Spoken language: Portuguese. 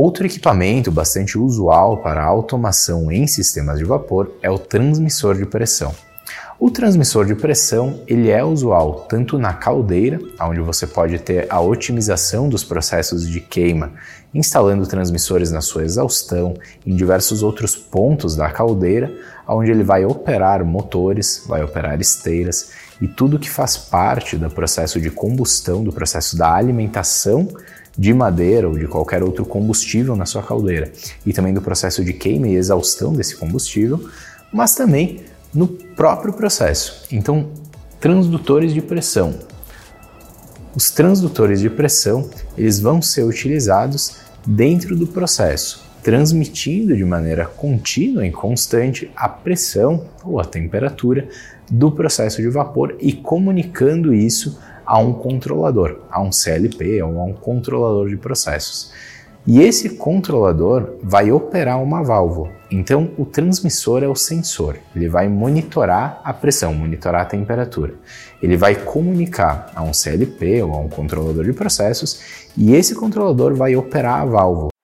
Outro equipamento bastante usual para automação em sistemas de vapor é o transmissor de pressão. O transmissor de pressão ele é usual tanto na caldeira, onde você pode ter a otimização dos processos de queima, instalando transmissores na sua exaustão, em diversos outros pontos da caldeira, onde ele vai operar motores, vai operar esteiras e tudo que faz parte do processo de combustão, do processo da alimentação de madeira ou de qualquer outro combustível na sua caldeira, e também do processo de queima e exaustão desse combustível, mas também no próprio processo. Então, transdutores de pressão. Os transdutores de pressão, eles vão ser utilizados dentro do processo, transmitindo de maneira contínua e constante a pressão ou a temperatura do processo de vapor e comunicando isso a um controlador, a um CLP ou a um controlador de processos. E esse controlador vai operar uma válvula. Então, o transmissor é o sensor. Ele vai monitorar a pressão, monitorar a temperatura. Ele vai comunicar a um CLP ou a um controlador de processos e esse controlador vai operar a válvula.